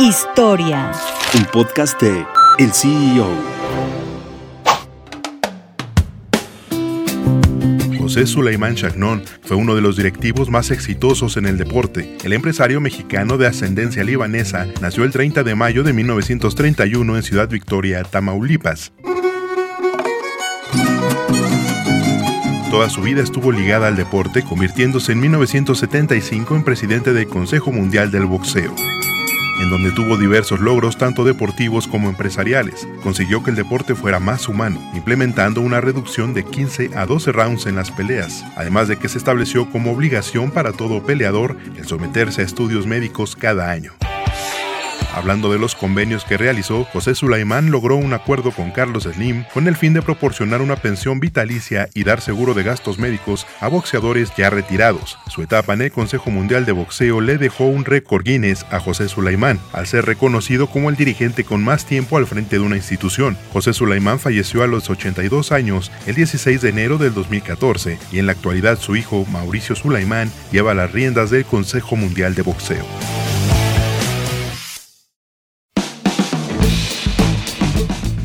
Historia. Un podcast de El CEO. José Sulaimán Chagnon fue uno de los directivos más exitosos en el deporte. El empresario mexicano de ascendencia libanesa nació el 30 de mayo de 1931 en Ciudad Victoria, Tamaulipas. Toda su vida estuvo ligada al deporte, convirtiéndose en 1975 en presidente del Consejo Mundial del Boxeo en donde tuvo diversos logros tanto deportivos como empresariales. Consiguió que el deporte fuera más humano, implementando una reducción de 15 a 12 rounds en las peleas, además de que se estableció como obligación para todo peleador el someterse a estudios médicos cada año. Hablando de los convenios que realizó, José Sulaimán logró un acuerdo con Carlos Slim con el fin de proporcionar una pensión vitalicia y dar seguro de gastos médicos a boxeadores ya retirados. Su etapa en el Consejo Mundial de Boxeo le dejó un récord Guinness a José Sulaimán, al ser reconocido como el dirigente con más tiempo al frente de una institución. José Sulaimán falleció a los 82 años el 16 de enero del 2014 y en la actualidad su hijo Mauricio Sulaimán lleva las riendas del Consejo Mundial de Boxeo.